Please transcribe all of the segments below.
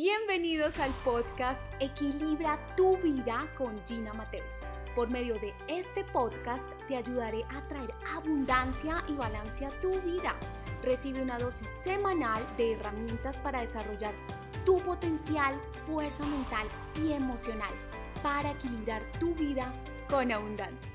Bienvenidos al podcast Equilibra tu vida con Gina Mateus. Por medio de este podcast te ayudaré a traer abundancia y balance a tu vida. Recibe una dosis semanal de herramientas para desarrollar tu potencial, fuerza mental y emocional para equilibrar tu vida con abundancia.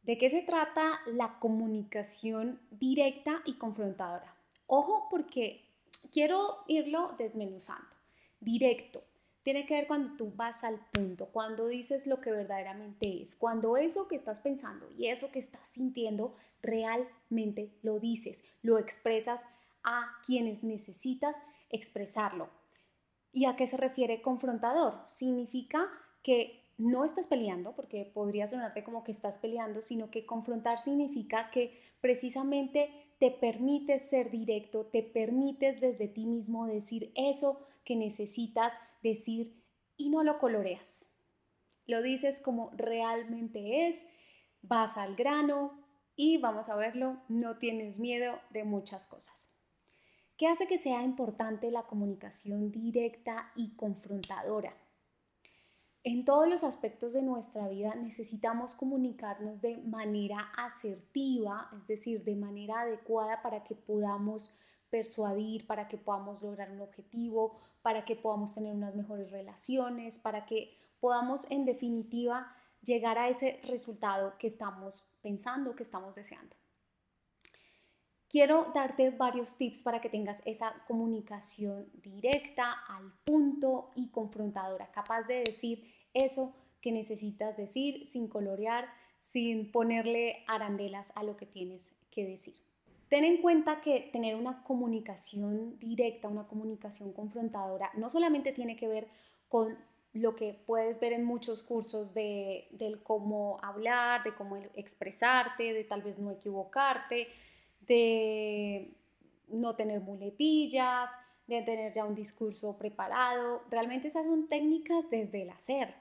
¿De qué se trata la comunicación directa y confrontadora? Ojo porque quiero irlo desmenuzando. Directo. Tiene que ver cuando tú vas al punto, cuando dices lo que verdaderamente es, cuando eso que estás pensando y eso que estás sintiendo realmente lo dices, lo expresas a quienes necesitas expresarlo. ¿Y a qué se refiere confrontador? Significa que no estás peleando, porque podría sonarte como que estás peleando, sino que confrontar significa que precisamente te permites ser directo, te permites desde ti mismo decir eso que necesitas decir y no lo coloreas. Lo dices como realmente es, vas al grano y vamos a verlo, no tienes miedo de muchas cosas. ¿Qué hace que sea importante la comunicación directa y confrontadora? En todos los aspectos de nuestra vida necesitamos comunicarnos de manera asertiva, es decir, de manera adecuada para que podamos persuadir, para que podamos lograr un objetivo, para que podamos tener unas mejores relaciones, para que podamos en definitiva llegar a ese resultado que estamos pensando, que estamos deseando. Quiero darte varios tips para que tengas esa comunicación directa, al punto y confrontadora, capaz de decir eso que necesitas decir sin colorear, sin ponerle arandelas a lo que tienes que decir. Ten en cuenta que tener una comunicación directa, una comunicación confrontadora, no solamente tiene que ver con lo que puedes ver en muchos cursos de, del cómo hablar, de cómo expresarte, de tal vez no equivocarte, de no tener muletillas, de tener ya un discurso preparado. Realmente esas son técnicas desde el hacer.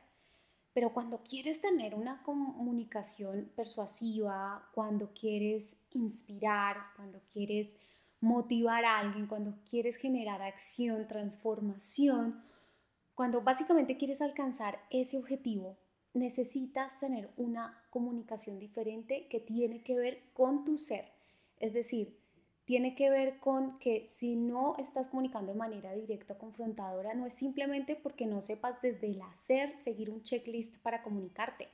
Pero cuando quieres tener una comunicación persuasiva, cuando quieres inspirar, cuando quieres motivar a alguien, cuando quieres generar acción, transformación, cuando básicamente quieres alcanzar ese objetivo, necesitas tener una comunicación diferente que tiene que ver con tu ser. Es decir, tiene que ver con que si no estás comunicando de manera directa confrontadora, no es simplemente porque no sepas desde el hacer seguir un checklist para comunicarte.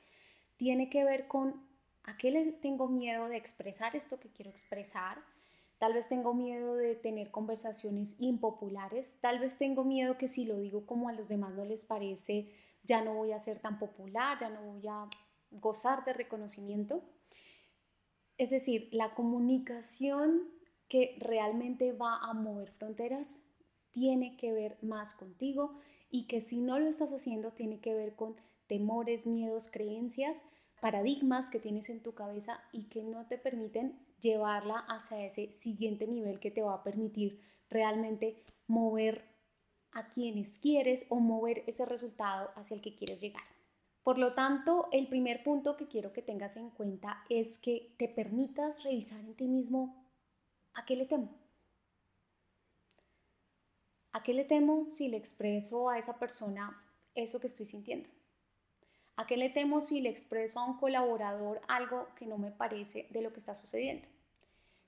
Tiene que ver con a qué le tengo miedo de expresar esto que quiero expresar. Tal vez tengo miedo de tener conversaciones impopulares. Tal vez tengo miedo que si lo digo como a los demás no les parece, ya no voy a ser tan popular, ya no voy a gozar de reconocimiento. Es decir, la comunicación que realmente va a mover fronteras tiene que ver más contigo y que si no lo estás haciendo tiene que ver con temores, miedos, creencias, paradigmas que tienes en tu cabeza y que no te permiten llevarla hacia ese siguiente nivel que te va a permitir realmente mover a quienes quieres o mover ese resultado hacia el que quieres llegar. Por lo tanto, el primer punto que quiero que tengas en cuenta es que te permitas revisar en ti mismo ¿A qué le temo? ¿A qué le temo si le expreso a esa persona eso que estoy sintiendo? ¿A qué le temo si le expreso a un colaborador algo que no me parece de lo que está sucediendo?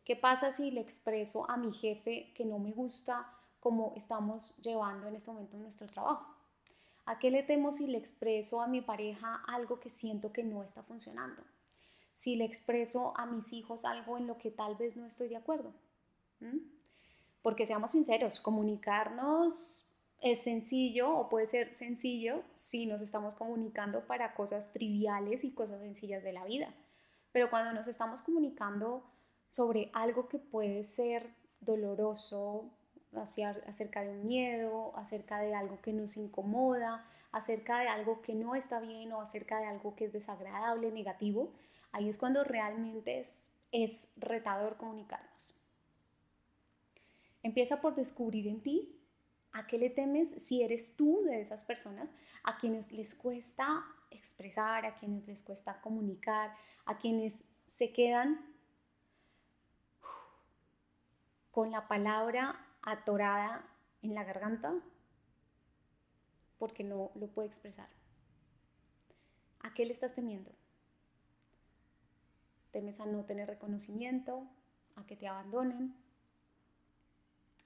¿Qué pasa si le expreso a mi jefe que no me gusta cómo estamos llevando en este momento nuestro trabajo? ¿A qué le temo si le expreso a mi pareja algo que siento que no está funcionando? Si le expreso a mis hijos algo en lo que tal vez no estoy de acuerdo. Porque seamos sinceros, comunicarnos es sencillo o puede ser sencillo si nos estamos comunicando para cosas triviales y cosas sencillas de la vida. Pero cuando nos estamos comunicando sobre algo que puede ser doloroso, acerca de un miedo, acerca de algo que nos incomoda, acerca de algo que no está bien o acerca de algo que es desagradable, negativo, Ahí es cuando realmente es, es retador comunicarnos. Empieza por descubrir en ti a qué le temes si eres tú de esas personas a quienes les cuesta expresar, a quienes les cuesta comunicar, a quienes se quedan con la palabra atorada en la garganta porque no lo puede expresar. ¿A qué le estás temiendo? ¿Temes a no tener reconocimiento? ¿A que te abandonen?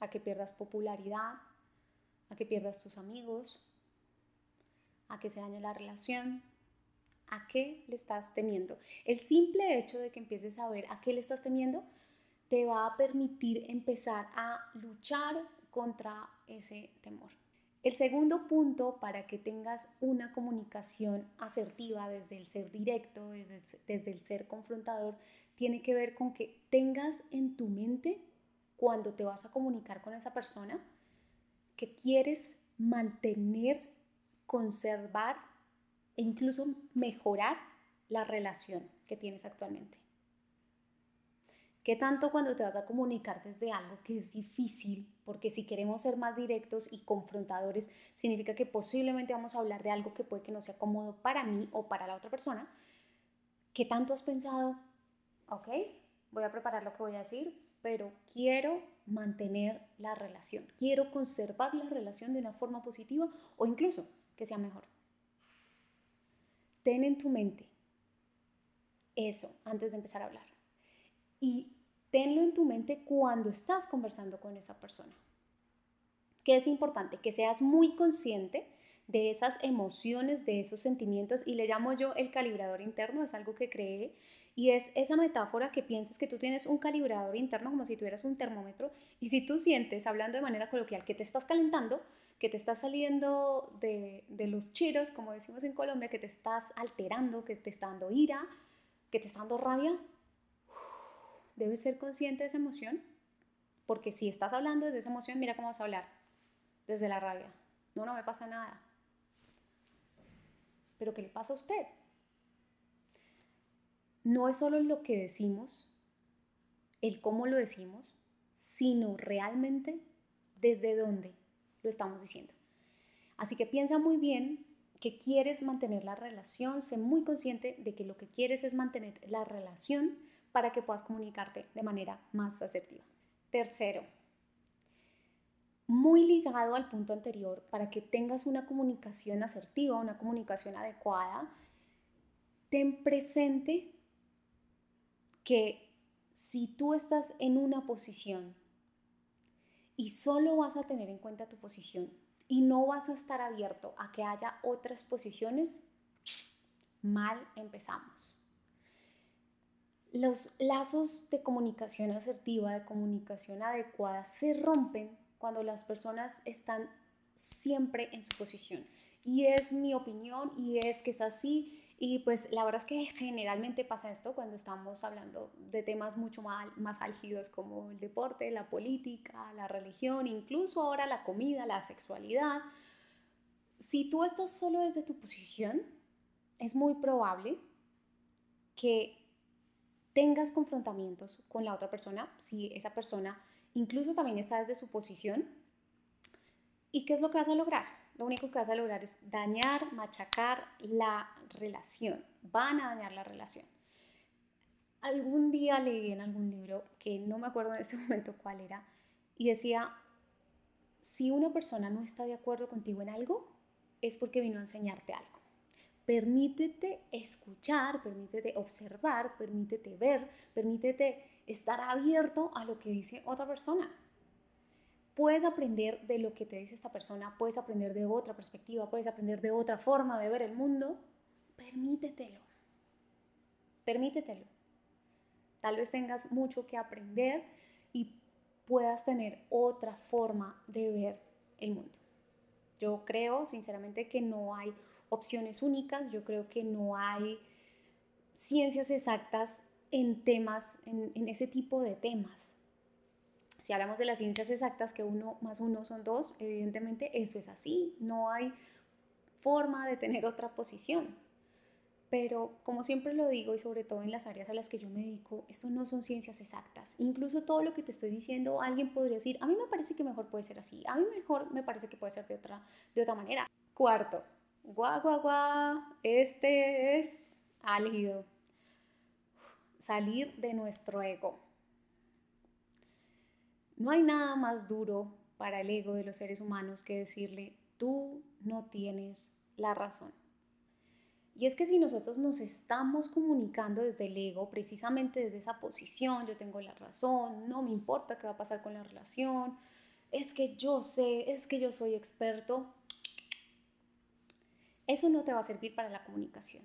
¿A que pierdas popularidad? ¿A que pierdas tus amigos? ¿A que se dañe la relación? ¿A qué le estás temiendo? El simple hecho de que empieces a ver a qué le estás temiendo te va a permitir empezar a luchar contra ese temor. El segundo punto para que tengas una comunicación asertiva desde el ser directo, desde, el ser confrontador, tiene que ver con que tengas en tu mente cuando te vas a comunicar con esa persona que quieres mantener, conservar e incluso mejorar la relación que tienes actualmente. ¿Qué tanto cuando te vas a comunicar desde algo que es difícil? Porque si queremos ser más directos y confrontadores, significa que posiblemente vamos a hablar de algo que puede que no sea cómodo para mí o para la otra persona. ¿Qué tanto has pensado? Ok, voy a preparar lo que voy a decir, pero quiero mantener la relación, quiero conservar la relación de una forma positiva o incluso que sea mejor. Ten en tu mente eso antes de empezar a hablar. Y tenlo en tu mente cuando estás conversando con esa persona. Que es importante que seas muy consciente de esas emociones, de esos sentimientos, y le llamo yo el calibrador interno, es algo que creé, y es esa metáfora que piensas que tú tienes un calibrador interno como si tuvieras un termómetro, y si tú sientes, hablando de manera coloquial, que te estás calentando, que te estás saliendo de, de los chiros, como decimos en Colombia, que te estás alterando, que te está dando ira, que te está dando rabia, debes ser consciente de esa emoción, porque si estás hablando desde esa emoción, mira cómo vas a hablar, desde la rabia. No, no me pasa nada. Pero ¿qué le pasa a usted? No es solo lo que decimos, el cómo lo decimos, sino realmente desde dónde lo estamos diciendo. Así que piensa muy bien que quieres mantener la relación, sé muy consciente de que lo que quieres es mantener la relación para que puedas comunicarte de manera más asertiva. Tercero, muy ligado al punto anterior, para que tengas una comunicación asertiva, una comunicación adecuada, ten presente que si tú estás en una posición y solo vas a tener en cuenta tu posición y no vas a estar abierto a que haya otras posiciones, mal empezamos los lazos de comunicación asertiva, de comunicación adecuada, se rompen cuando las personas están siempre en su posición. Y es mi opinión y es que es así. Y pues la verdad es que generalmente pasa esto cuando estamos hablando de temas mucho más, más álgidos como el deporte, la política, la religión, incluso ahora la comida, la sexualidad. Si tú estás solo desde tu posición, es muy probable que tengas confrontamientos con la otra persona, si esa persona incluso también está desde su posición. ¿Y qué es lo que vas a lograr? Lo único que vas a lograr es dañar, machacar la relación. Van a dañar la relación. Algún día leí en algún libro, que no me acuerdo en ese momento cuál era, y decía, si una persona no está de acuerdo contigo en algo, es porque vino a enseñarte algo. Permítete escuchar, permítete observar, permítete ver, permítete estar abierto a lo que dice otra persona. Puedes aprender de lo que te dice esta persona, puedes aprender de otra perspectiva, puedes aprender de otra forma de ver el mundo. Permítetelo. Permítetelo. Tal vez tengas mucho que aprender y puedas tener otra forma de ver el mundo. Yo creo sinceramente que no hay opciones únicas. Yo creo que no hay ciencias exactas en temas, en, ese tipo de temas. Si hablamos de las ciencias exactas, que uno más uno son dos, evidentemente eso es así. No hay forma de tener otra posición. Pero como siempre lo digo y sobre todo en las áreas a las que yo me dedico, esto no son ciencias exactas. Incluso todo lo que te estoy diciendo, alguien podría decir, a mí me parece que mejor puede ser así, a mí mejor me parece que puede ser de otra, de otra manera. Cuarto, guau, guau, guau, este es álgido. Salir de nuestro ego. No hay nada más duro para el ego de los seres humanos que decirle, tú no tienes la razón. Y es que si nosotros nos estamos comunicando desde el ego, precisamente desde esa posición, yo tengo la razón, no me importa qué va a pasar con la relación, es que yo sé, es que yo soy experto, eso no te va a servir para la comunicación.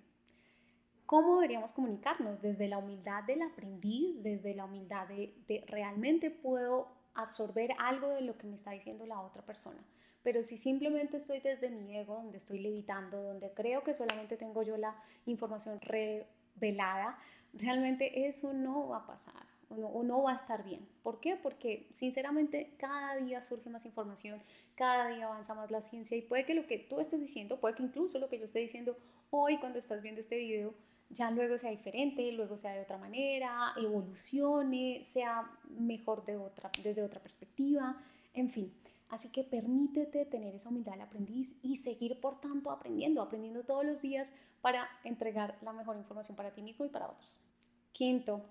¿Cómo deberíamos comunicarnos? Desde la humildad del aprendiz, desde la humildad de, de realmente puedo absorber algo de lo que me está diciendo la otra persona. Pero si simplemente estoy desde mi ego, donde estoy levitando, donde creo que solamente tengo yo la información revelada, realmente eso no va a pasar o no, va a estar bien. ¿Por qué? Porque sinceramente cada día surge más información, cada día avanza más la ciencia y puede que lo que tú estés diciendo, puede que incluso lo que yo esté diciendo hoy cuando estás viendo este video, ya luego sea diferente, luego sea de otra manera, evolucione, sea mejor de otra, desde otra perspectiva, en fin. Así que permítete tener esa humildad del aprendiz y seguir, por tanto, aprendiendo, aprendiendo todos los días para entregar la mejor información para ti mismo y para otros. Quinto,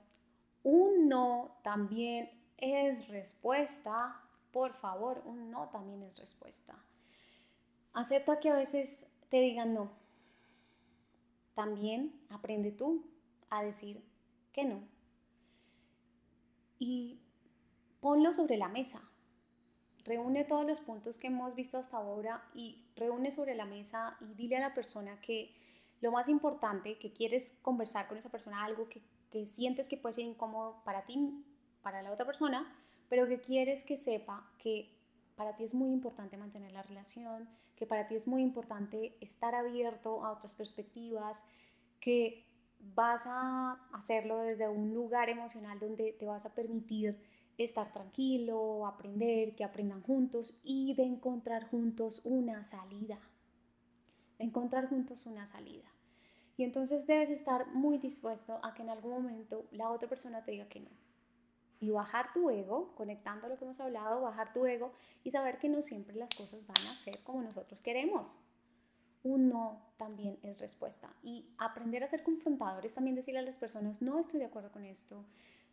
un no también es respuesta. Por favor, un no también es respuesta. Acepta que a veces te digan no. También aprende tú a decir que no. Y ponlo sobre la mesa. Reúne todos los puntos que hemos visto hasta ahora y reúne sobre la mesa y dile a la persona que lo más importante, que quieres conversar con esa persona, algo que que sientes que puede ser incómodo para ti, para la otra persona, pero que quieres que sepa que para ti es muy importante mantener la relación, que para ti es muy importante estar abierto a otras perspectivas, que vas a hacerlo desde un lugar emocional donde te vas a permitir estar tranquilo, aprender, que aprendan juntos y de encontrar juntos una salida. De encontrar juntos una salida. Y entonces debes estar muy dispuesto a que en algún momento la otra persona te diga que no. Y bajar tu ego, conectando lo que hemos hablado, bajar tu ego y saber que no siempre las cosas van a ser como nosotros queremos. Un no también es respuesta. Y aprender a ser confrontadores, también decirle a las personas, no estoy de acuerdo con esto,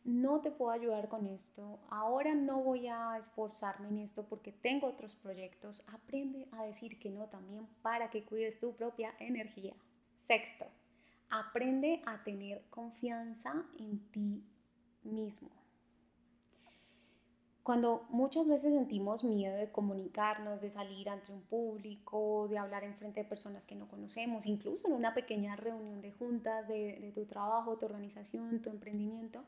no te puedo ayudar con esto, ahora no voy a esforzarme en esto porque tengo otros proyectos. Aprende a decir que no también para que cuides tu propia energía. Sexto, aprende a tener confianza en ti mismo. Cuando muchas veces sentimos miedo de comunicarnos, de salir ante un público, de hablar en frente de personas que no conocemos, incluso en una pequeña reunión de juntas de, de tu trabajo, tu organización, tu emprendimiento,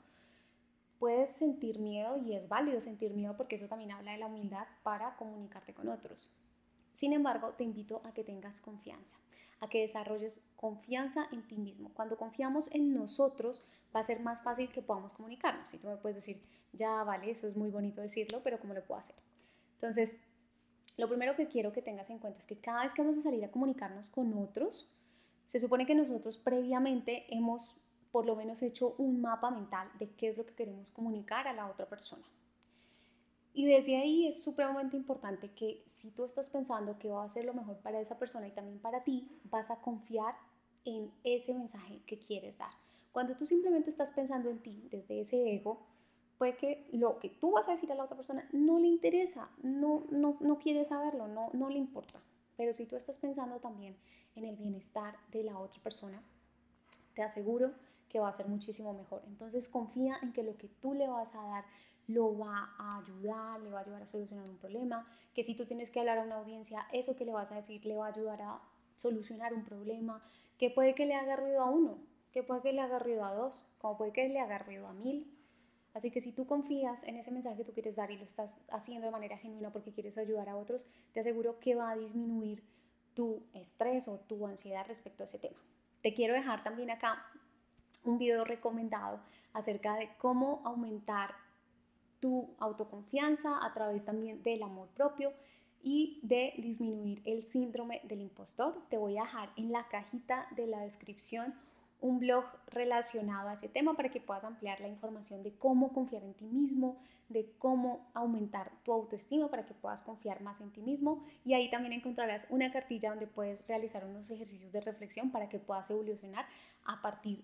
puedes sentir miedo y es válido sentir miedo porque eso también habla de la humildad para comunicarte con otros. Sin embargo, te invito a que tengas confianza a que desarrolles confianza en ti mismo. Cuando confiamos en nosotros, va a ser más fácil que podamos comunicarnos. Y tú me puedes decir, ya vale, eso es muy bonito decirlo, pero ¿cómo lo puedo hacer? Entonces, lo primero que quiero que tengas en cuenta es que cada vez que vamos a salir a comunicarnos con otros, se supone que nosotros previamente hemos por lo menos hecho un mapa mental de qué es lo que queremos comunicar a la otra persona. Y desde ahí es supremamente importante que si tú estás pensando que va a ser lo mejor para esa persona y también para ti, vas a confiar en ese mensaje que quieres dar. Cuando tú simplemente estás pensando en ti desde ese ego, puede que lo que tú vas a decir a la otra persona no le interesa, no, no, no quiere saberlo, no, no le importa. Pero si tú estás pensando también en el bienestar de la otra persona, te aseguro que va a ser muchísimo mejor. Entonces confía en que lo que tú le vas a dar lo va a ayudar, le va a ayudar a solucionar un problema, que si tú tienes que hablar a una audiencia, eso que le vas a decir le va a ayudar a solucionar un problema, que puede que le haga ruido a uno, que puede que le haga ruido a dos, como puede que le haga ruido a mil. Así que si tú confías en ese mensaje que tú quieres dar y lo estás haciendo de manera genuina porque quieres ayudar a otros, te aseguro que va a disminuir tu estrés o tu ansiedad respecto a ese tema. Te quiero dejar también acá un video recomendado acerca de cómo aumentar tu autoconfianza a través también del amor propio y de disminuir el síndrome del impostor. Te voy a dejar en la cajita de la descripción un blog relacionado a ese tema para que puedas ampliar la información de cómo confiar en ti mismo, de cómo aumentar tu autoestima para que puedas confiar más en ti mismo y ahí también encontrarás una cartilla donde puedes realizar unos ejercicios de reflexión para que puedas evolucionar a partir